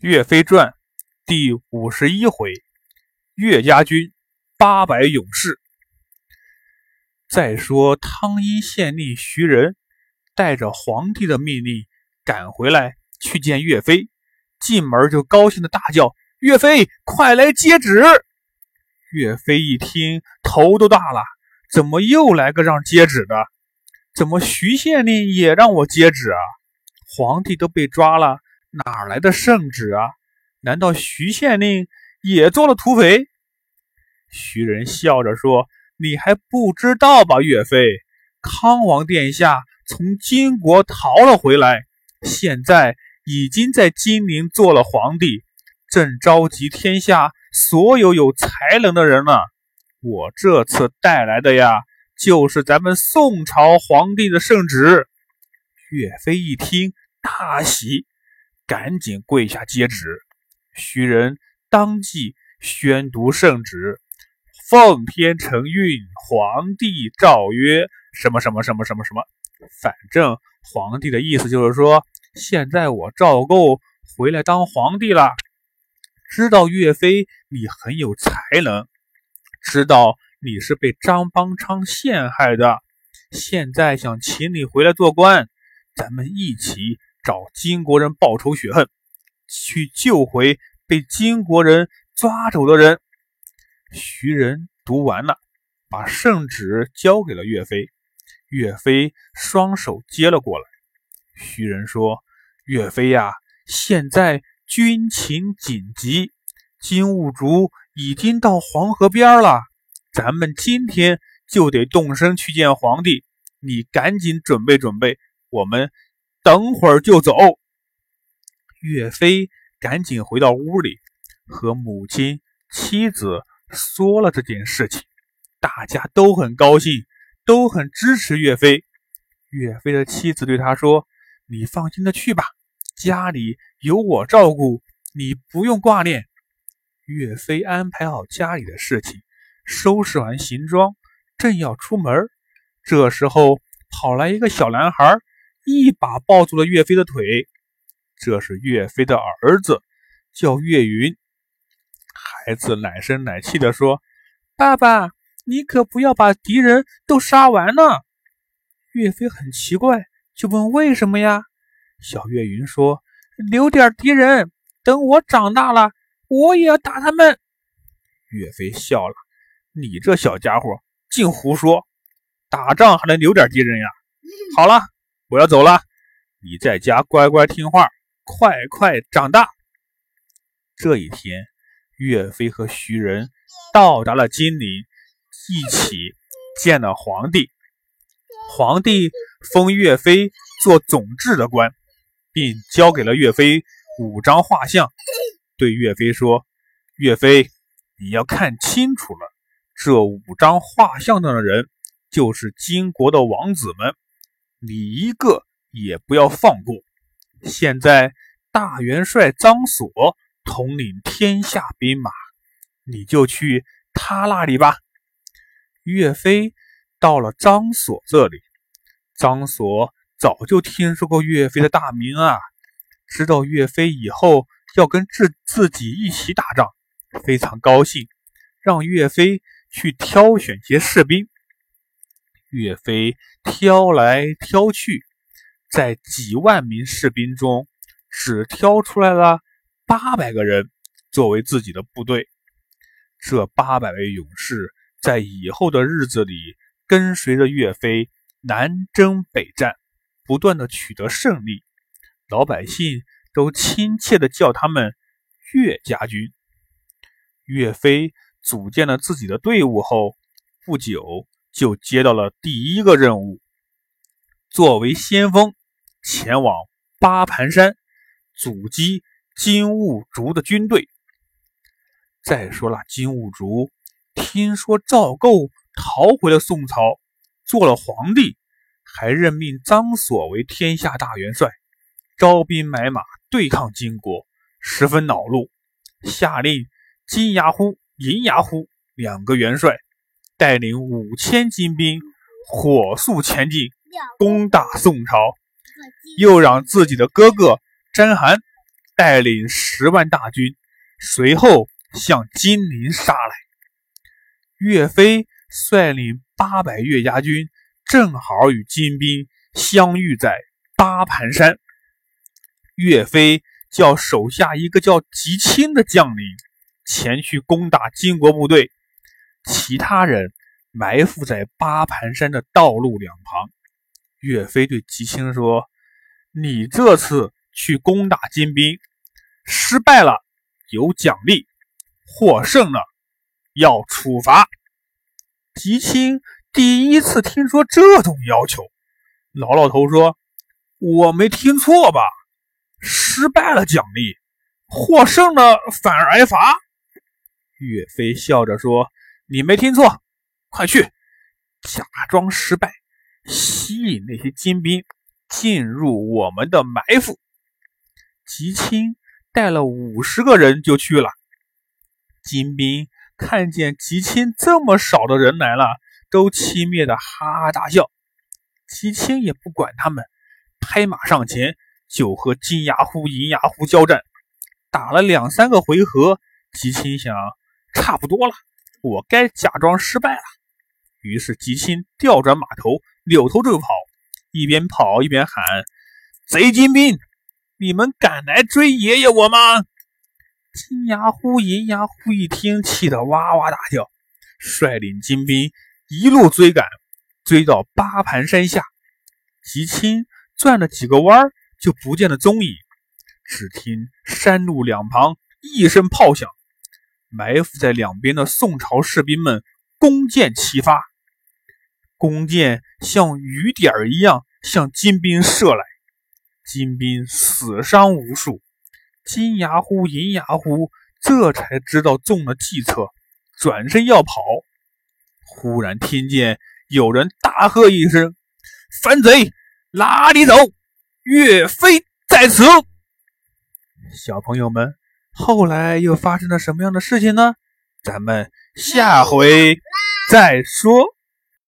岳飞传第五十一回：岳家军八百勇士。再说汤阴县令徐仁带着皇帝的命令赶回来去见岳飞，进门就高兴的大叫：“岳飞，快来接旨！”岳飞一听，头都大了，怎么又来个让接旨的？怎么徐县令也让我接旨啊？皇帝都被抓了。哪来的圣旨啊？难道徐县令也做了土匪？徐仁笑着说：“你还不知道吧，岳飞？康王殿下从金国逃了回来，现在已经在金陵做了皇帝，正召集天下所有有才能的人呢。我这次带来的呀，就是咱们宋朝皇帝的圣旨。”岳飞一听，大喜。赶紧跪下接旨，徐仁当即宣读圣旨：“奉天承运，皇帝诏曰，什么什么什么什么什么。”反正皇帝的意思就是说，现在我赵构回来当皇帝了。知道岳飞你很有才能，知道你是被张邦昌陷害的，现在想请你回来做官，咱们一起。找金国人报仇雪恨，去救回被金国人抓走的人。徐仁读完了，把圣旨交给了岳飞。岳飞双手接了过来。徐仁说：“岳飞呀，现在军情紧急，金兀术已经到黄河边了，咱们今天就得动身去见皇帝。你赶紧准备准备，我们。”等会儿就走。岳飞赶紧回到屋里，和母亲、妻子说了这件事情。大家都很高兴，都很支持岳飞。岳飞的妻子对他说：“你放心的去吧，家里有我照顾，你不用挂念。”岳飞安排好家里的事情，收拾完行装，正要出门，这时候跑来一个小男孩。一把抱住了岳飞的腿，这是岳飞的儿子，叫岳云。孩子奶声奶气地说：“爸爸，你可不要把敌人都杀完呢。”岳飞很奇怪，就问：“为什么呀？”小岳云说：“留点敌人，等我长大了，我也要打他们。”岳飞笑了：“你这小家伙净胡说，打仗还能留点敌人呀？”好了。我要走了，你在家乖乖听话，快快长大。这一天，岳飞和徐仁到达了金陵，一起见了皇帝。皇帝封岳飞做总制的官，并交给了岳飞五张画像，对岳飞说：“岳飞，你要看清楚了，这五张画像上的人就是金国的王子们。”你一个也不要放过！现在大元帅张所统领天下兵马，你就去他那里吧。岳飞到了张所这里，张所早就听说过岳飞的大名啊，知道岳飞以后要跟自自己一起打仗，非常高兴，让岳飞去挑选些士兵。岳飞挑来挑去，在几万名士兵中，只挑出来了八百个人作为自己的部队。这八百位勇士在以后的日子里，跟随着岳飞南征北战，不断的取得胜利。老百姓都亲切的叫他们岳家军。岳飞组建了自己的队伍后，不久。就接到了第一个任务，作为先锋前往八盘山阻击金兀术的军队。再说了，金兀术听说赵构逃回了宋朝，做了皇帝，还任命张所为天下大元帅，招兵买马对抗金国，十分恼怒，下令金牙呼、银牙呼两个元帅。带领五千精兵火速前进，攻打宋朝。又让自己的哥哥甄邯带领十万大军，随后向金陵杀来。岳飞率领八百岳家军，正好与金兵相遇在八盘山。岳飞叫手下一个叫吉清的将领前去攻打金国部队，其他人埋伏在八盘山的道路两旁。岳飞对吉青说：“你这次去攻打金兵，失败了有奖励，获胜了。”要处罚，吉青第一次听说这种要求。老老头说：“我没听错吧？失败了奖励，获胜了反而挨罚。”岳飞笑着说：“你没听错，快去假装失败，吸引那些金兵进入我们的埋伏。”吉青带了五十个人就去了，金兵。看见吉青这么少的人来了，都轻蔑的哈哈大笑。吉青也不管他们，拍马上前就和金牙虎、银牙虎交战，打了两三个回合。吉青想，差不多了，我该假装失败了。于是吉青调转马头，扭头就跑，一边跑一边喊：“贼金兵，你们敢来追爷爷我吗？”金牙虎、银牙虎一听，气得哇哇大叫，率领金兵一路追赶，追到八盘山下。吉青转了几个弯，就不见了踪影。只听山路两旁一声炮响，埋伏在两边的宋朝士兵们弓箭齐发，弓箭像雨点儿一样向金兵射来，金兵死伤无数。金牙虎、银牙虎这才知道中了计策，转身要跑。忽然听见有人大喝一声：“反贼，哪里走？岳飞在此！”小朋友们，后来又发生了什么样的事情呢？咱们下回再说。